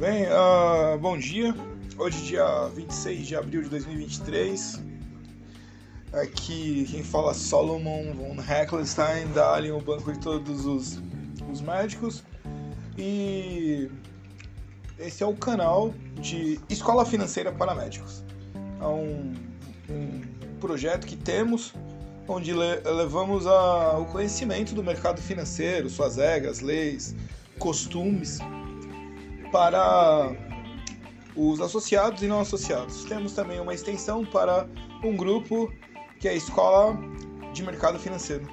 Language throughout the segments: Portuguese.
bem, uh, bom dia. Hoje, dia 26 de abril de 2023. Aqui quem fala é Solomon von Heckelstein, da Alien, o banco de todos os, os médicos. E esse é o canal de Escola Financeira para Médicos. É um, um projeto que temos onde levamos a, o conhecimento do mercado financeiro, suas regras, leis, costumes para os associados e não associados. Temos também uma extensão para um grupo que é a Escola de Mercado Financeiro,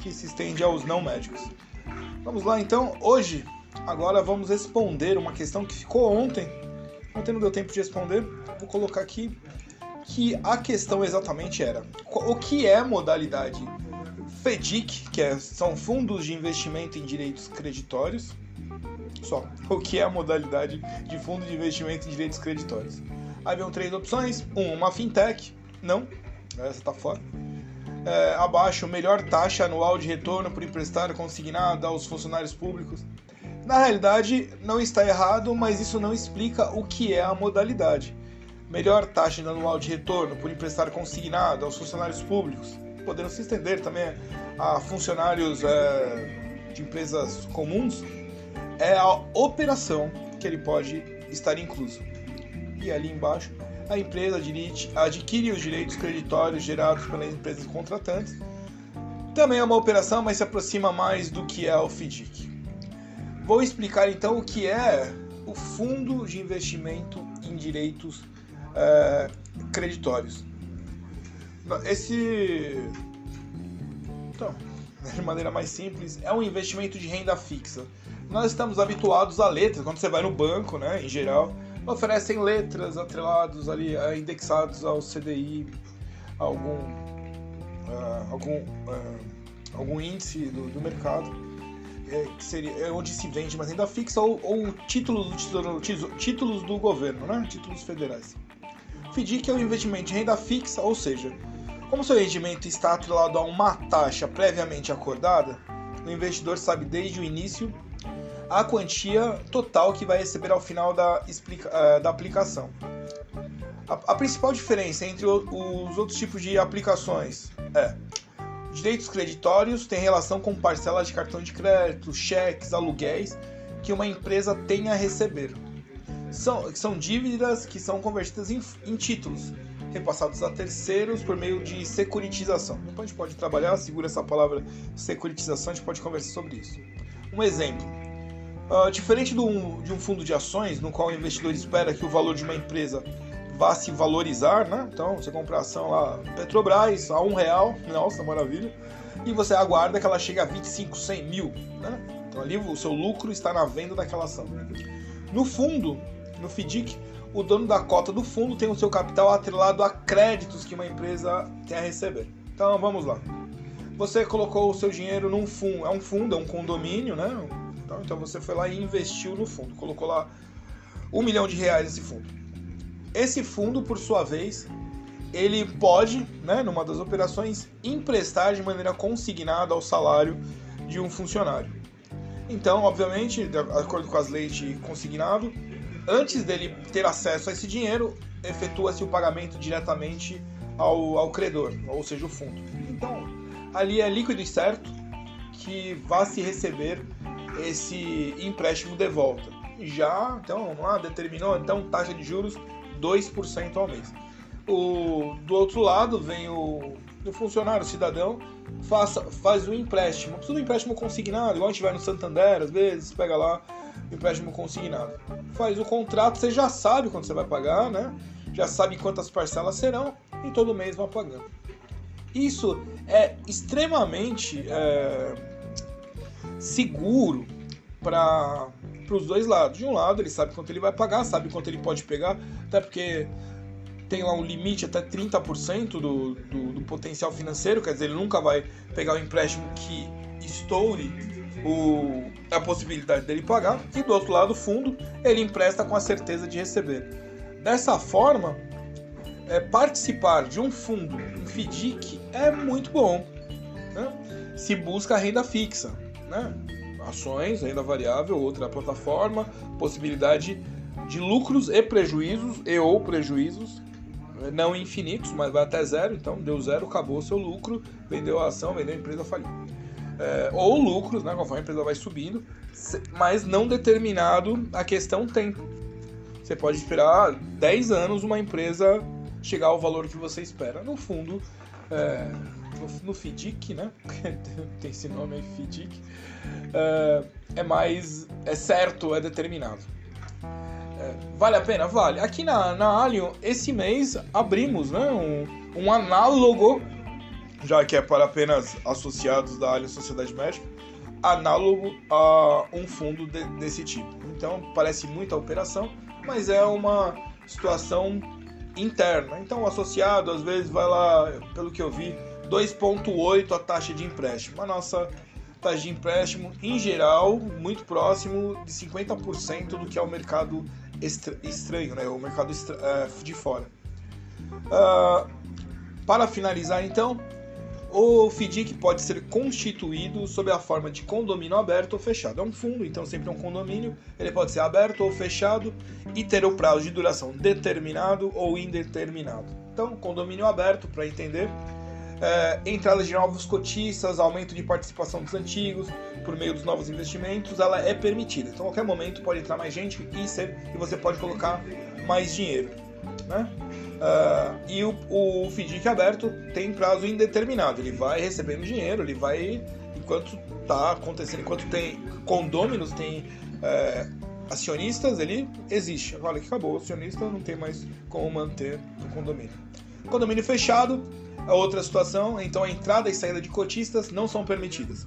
que se estende aos não médicos. Vamos lá então, hoje, agora vamos responder uma questão que ficou ontem, ontem não deu tempo de responder, vou colocar aqui que a questão exatamente era o que é modalidade FEDIC, que é, são fundos de investimento em direitos creditórios, só. O que é a modalidade de fundo de investimento em direitos creditórios? Haviam três opções. Um, uma fintech. Não, essa está fora. É, abaixo, melhor taxa anual de retorno por emprestar consignado aos funcionários públicos. Na realidade, não está errado, mas isso não explica o que é a modalidade. Melhor taxa anual de retorno por emprestar consignado aos funcionários públicos, podendo se estender também a funcionários é, de empresas comuns, é a operação que ele pode estar incluso. E ali embaixo, a empresa adquire os direitos creditórios gerados pelas empresas contratantes. Também é uma operação, mas se aproxima mais do que é o FDIC. Vou explicar então o que é o Fundo de Investimento em Direitos é, Creditórios. Esse. Então, de maneira mais simples, é um investimento de renda fixa nós estamos habituados a letras, quando você vai no banco, né, em geral, oferecem letras atrelados ali, eh, indexados ao CDI, algum, uh, algum, uh, algum índice do, do mercado, é, que seria é onde se vende uma renda fixa ou, ou títulos, do títulos do governo, né, títulos federais. FDIC é um investimento de renda fixa, ou seja, como seu rendimento está atrelado a uma taxa previamente acordada, o investidor sabe desde o início a quantia total que vai receber ao final da, uh, da aplicação. A, a, principal diferença entre o, os outros tipos de aplicações é direitos creditórios têm relação com parcelas de cartão de crédito, cheques, aluguéis que uma empresa tem a receber. São, são dívidas que são convertidas em, em títulos, repassados a terceiros por meio de securitização. Depois a gente pode trabalhar, segura essa palavra securitização, a gente pode conversar sobre isso. Um exemplo: Uh, diferente do, de um fundo de ações, no qual o investidor espera que o valor de uma empresa vá se valorizar, né? Então, você compra a ação lá, Petrobras, a um real, nossa, maravilha, e você aguarda que ela chegue a 25, 100 mil, né? Então, ali o seu lucro está na venda daquela ação. No fundo, no FDIC, o dono da cota do fundo tem o seu capital atrelado a créditos que uma empresa tem a receber. Então, vamos lá. Você colocou o seu dinheiro num fundo, é um fundo, é um condomínio, né? Então, então você foi lá e investiu no fundo, colocou lá um milhão de reais nesse fundo. Esse fundo, por sua vez, ele pode, né, numa das operações, emprestar de maneira consignada ao salário de um funcionário. Então, obviamente, de acordo com as leis de consignado, antes dele ter acesso a esse dinheiro, efetua-se o pagamento diretamente ao, ao credor, ou seja, o fundo. Então, ali é líquido e certo que vai se receber esse empréstimo de volta. Já, então, lá, determinou então taxa de juros 2% ao mês. O, do outro lado vem o, o funcionário, o cidadão, faça, faz o empréstimo. Um empréstimo consignado, igual a gente vai no Santander, às vezes, pega lá empréstimo consignado. Faz o contrato, você já sabe quando você vai pagar, né? Já sabe quantas parcelas serão e todo mês vai pagando. Isso é extremamente é, seguro para os dois lados. De um lado, ele sabe quanto ele vai pagar, sabe quanto ele pode pegar, até porque tem lá um limite até 30% do, do, do potencial financeiro, quer dizer, ele nunca vai pegar um empréstimo que estoure o, a possibilidade dele pagar. E do outro lado, o fundo, ele empresta com a certeza de receber. Dessa forma, é, participar de um fundo, um FDIC, é muito bom. Né? Se busca renda fixa né? ações, renda variável, outra plataforma, possibilidade de lucros e prejuízos, e ou prejuízos, não infinitos, mas vai até zero, então deu zero, acabou o seu lucro, vendeu a ação, vendeu a empresa, faliu. É, ou lucros, né, conforme a empresa vai subindo, mas não determinado a questão tempo. Você pode esperar 10 anos uma empresa chegar ao valor que você espera. No fundo, é, no, no FIDIC, né? Tem esse nome aí, FIDIC. É, é mais. É certo, é determinado. É, vale a pena? Vale. Aqui na, na Allion, esse mês, abrimos né, um, um análogo, já que é para apenas associados da Allion Sociedade Médica, análogo a um fundo de, desse tipo. Então, parece muita operação, mas é uma situação interna. Então, o associado às vezes vai lá, pelo que eu vi, 2,8 a taxa de empréstimo. A nossa taxa de empréstimo, em geral, muito próximo de 50% do que é o mercado estranho, né? o mercado é, de fora. Uh, para finalizar, então, o FDIC pode ser constituído sob a forma de condomínio aberto ou fechado. É um fundo, então sempre é um condomínio. Ele pode ser aberto ou fechado e ter o prazo de duração determinado ou indeterminado. Então, condomínio aberto, para entender, é, entrada de novos cotistas, aumento de participação dos antigos por meio dos novos investimentos, ela é permitida. Então, a qualquer momento pode entrar mais gente e, ser, e você pode colocar mais dinheiro. Né? Uh, e o, o FDIC aberto tem prazo indeterminado. Ele vai recebendo dinheiro, ele vai. Enquanto está acontecendo, enquanto tem condôminos, tem é, acionistas, ele existe. Agora que acabou, o acionista não tem mais como manter o condomínio. Condomínio fechado é outra situação, então a entrada e saída de cotistas não são permitidas.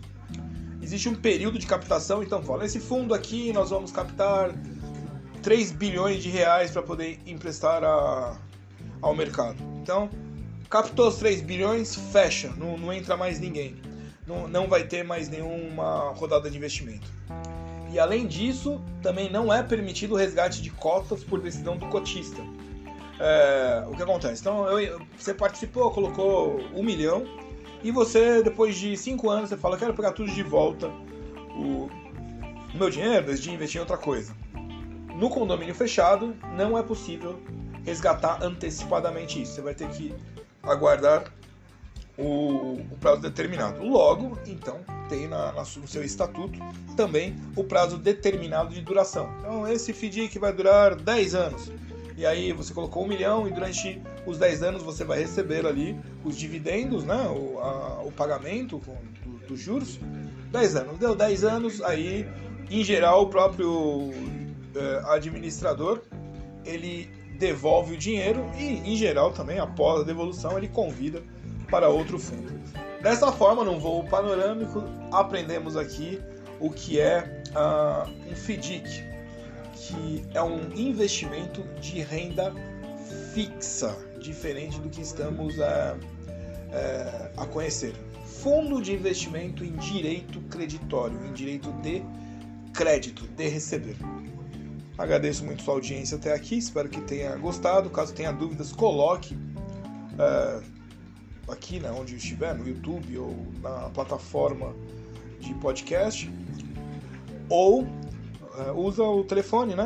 Existe um período de captação, então fala, nesse fundo aqui nós vamos captar 3 bilhões de reais para poder emprestar a, ao mercado. Então, captou os 3 bilhões, fecha, não, não entra mais ninguém. Não, não vai ter mais nenhuma rodada de investimento. E além disso, também não é permitido o resgate de cotas por decisão do cotista. É, o que acontece? Então, eu, você participou, colocou um milhão, e você, depois de cinco anos, você fala: quero pegar tudo de volta, o, meu dinheiro, de investir em outra coisa. No condomínio fechado, não é possível resgatar antecipadamente isso. Você vai ter que aguardar o, o prazo determinado. Logo, então, tem na, na, no seu estatuto também o prazo determinado de duração. Então, esse FDIC vai durar 10 anos. E aí você colocou um milhão e durante os 10 anos você vai receber ali os dividendos, né? o, a, o pagamento dos do juros. 10 anos. Deu 10 anos, aí, em geral, o próprio eh, administrador ele devolve o dinheiro e, em geral, também após a devolução, ele convida para outro fundo. Dessa forma, num voo panorâmico, aprendemos aqui o que é uh, um FDIC, que é um investimento de renda fixa, diferente do que estamos uh, uh, a conhecer. Fundo de investimento em direito creditório, em direito de crédito, de receber. Agradeço muito sua audiência até aqui, espero que tenha gostado. Caso tenha dúvidas, coloque uh, aqui né, onde estiver, no YouTube ou na plataforma de podcast. Ou uh, usa o telefone, né?